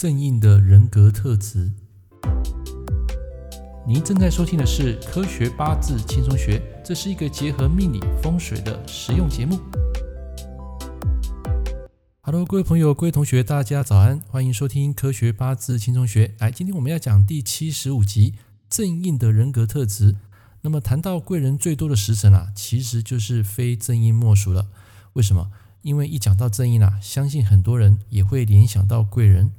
正印的人格特质。您正在收听的是《科学八字轻松学》，这是一个结合命理风水的实用节目。Hello，各位朋友、各位同学，大家早安，欢迎收听《科学八字轻松学》。来，今天我们要讲第七十五集正印的人格特质。那么谈到贵人最多的时辰啊，其实就是非正印莫属了。为什么？因为一讲到正印啊，相信很多人也会联想到贵人。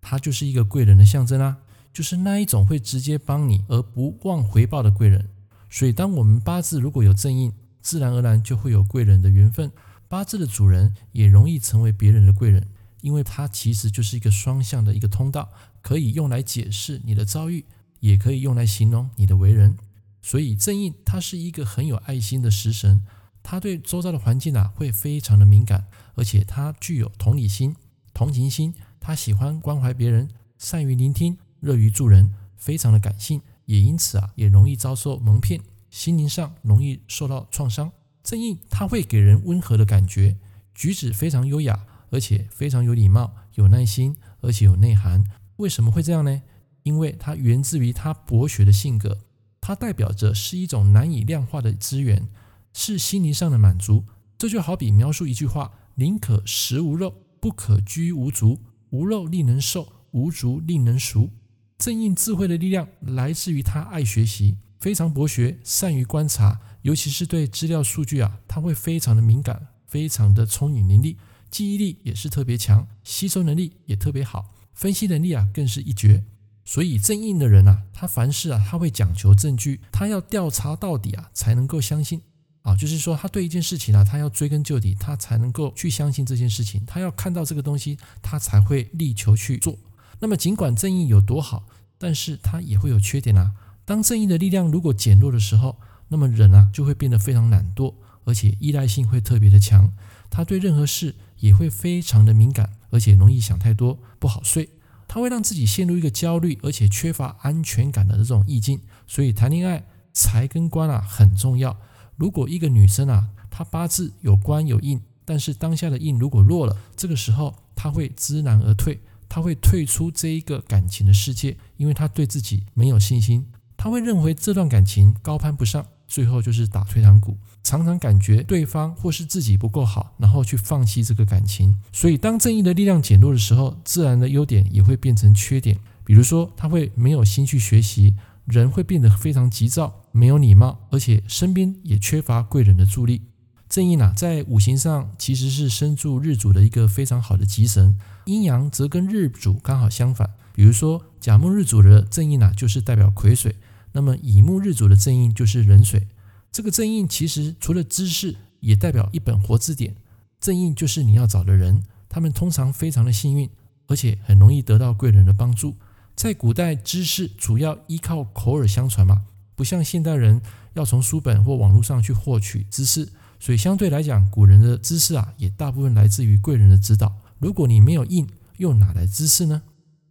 他就是一个贵人的象征啊，就是那一种会直接帮你而不忘回报的贵人。所以，当我们八字如果有正印，自然而然就会有贵人的缘分。八字的主人也容易成为别人的贵人，因为它其实就是一个双向的一个通道，可以用来解释你的遭遇，也可以用来形容你的为人。所以，正印它是一个很有爱心的食神，他对周遭的环境啊会非常的敏感，而且他具有同理心、同情心。他喜欢关怀别人，善于聆听，乐于助人，非常的感性，也因此啊，也容易遭受蒙骗，心灵上容易受到创伤。正印他会给人温和的感觉，举止非常优雅，而且非常有礼貌、有耐心，而且有内涵。为什么会这样呢？因为它源自于他博学的性格，它代表着是一种难以量化的资源，是心灵上的满足。这就好比描述一句话：宁可食无肉，不可居无竹。无肉令人瘦，无竹令人俗。正印智慧的力量来自于他爱学习，非常博学，善于观察，尤其是对资料数据啊，他会非常的敏感，非常的聪颖伶俐，记忆力也是特别强，吸收能力也特别好，分析能力啊更是一绝。所以正印的人啊，他凡事啊他会讲求证据，他要调查到底啊才能够相信。啊，就是说，他对一件事情呢，他要追根究底，他才能够去相信这件事情。他要看到这个东西，他才会力求去做。那么，尽管正义有多好，但是他也会有缺点啊。当正义的力量如果减弱的时候，那么人啊就会变得非常懒惰，而且依赖性会特别的强。他对任何事也会非常的敏感，而且容易想太多，不好睡。他会让自己陷入一个焦虑，而且缺乏安全感的这种意境。所以，谈恋爱财跟官啊很重要。如果一个女生啊，她八字有官有印，但是当下的印如果弱了，这个时候她会知难而退，她会退出这一个感情的世界，因为她对自己没有信心，她会认为这段感情高攀不上，最后就是打退堂鼓，常常感觉对方或是自己不够好，然后去放弃这个感情。所以当正义的力量减弱的时候，自然的优点也会变成缺点，比如说她会没有心去学习。人会变得非常急躁，没有礼貌，而且身边也缺乏贵人的助力。正印啊，在五行上其实是身助日主的一个非常好的吉神，阴阳则跟日主刚好相反。比如说甲木日主的正印啊，就是代表癸水；那么乙木日主的正印就是壬水。这个正印其实除了知识，也代表一本活字典。正印就是你要找的人，他们通常非常的幸运，而且很容易得到贵人的帮助。在古代，知识主要依靠口耳相传嘛，不像现代人要从书本或网络上去获取知识，所以相对来讲，古人的知识啊，也大部分来自于贵人的指导。如果你没有印，又哪来知识呢？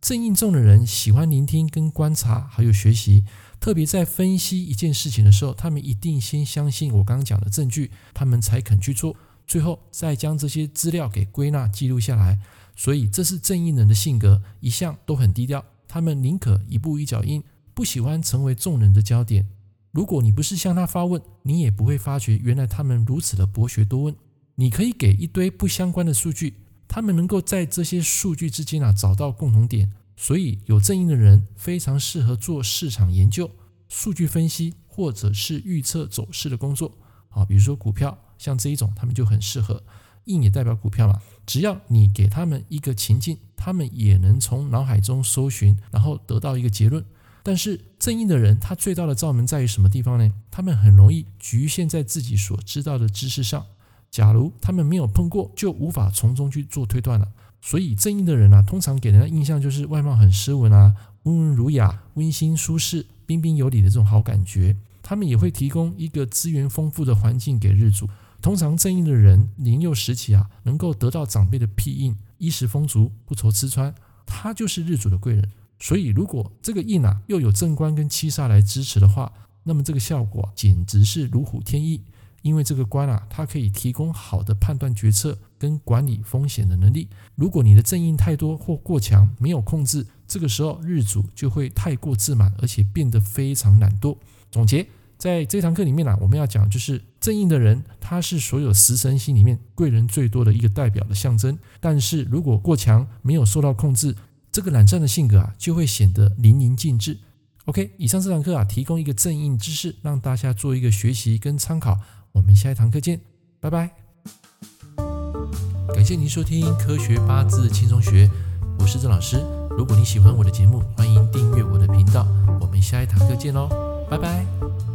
正印重的人喜欢聆听跟观察，还有学习，特别在分析一件事情的时候，他们一定先相信我刚刚讲的证据，他们才肯去做，最后再将这些资料给归纳记录下来。所以这是正印人的性格，一向都很低调。他们宁可一步一脚印，不喜欢成为众人的焦点。如果你不是向他发问，你也不会发觉原来他们如此的博学多问。你可以给一堆不相关的数据，他们能够在这些数据之间啊找到共同点。所以有正义的人非常适合做市场研究、数据分析或者是预测走势的工作。啊，比如说股票，像这一种，他们就很适合。硬也代表股票嘛，只要你给他们一个情境，他们也能从脑海中搜寻，然后得到一个结论。但是正义的人，他最大的罩门在于什么地方呢？他们很容易局限在自己所知道的知识上。假如他们没有碰过，就无法从中去做推断了。所以正义的人啊，通常给人的印象就是外貌很斯文啊，温文儒雅、温馨舒适、彬彬有礼的这种好感觉。他们也会提供一个资源丰富的环境给日主。通常正义的人年幼时期啊，能够得到长辈的庇荫，衣食丰足，不愁吃穿，他就是日主的贵人。所以，如果这个印啊又有正官跟七杀来支持的话，那么这个效果简直是如虎添翼。因为这个官啊，它可以提供好的判断决策跟管理风险的能力。如果你的正印太多或过强，没有控制，这个时候日主就会太过自满，而且变得非常懒惰。总结，在这堂课里面呢、我们要讲就是正印的人，他是所有食神星里面贵人最多的一个代表的象征。但是如果过强，没有受到控制，这个懒散的性格啊，就会显得淋漓尽致。OK，以上这堂课啊，提供一个正印知识，让大家做一个学习跟参考。我们下一堂课见，拜拜。感谢您收听《科学八字轻松学》，我是郑老师。如果你喜欢我的节目，欢迎订阅我的频道。我们下一堂课见喽，拜拜。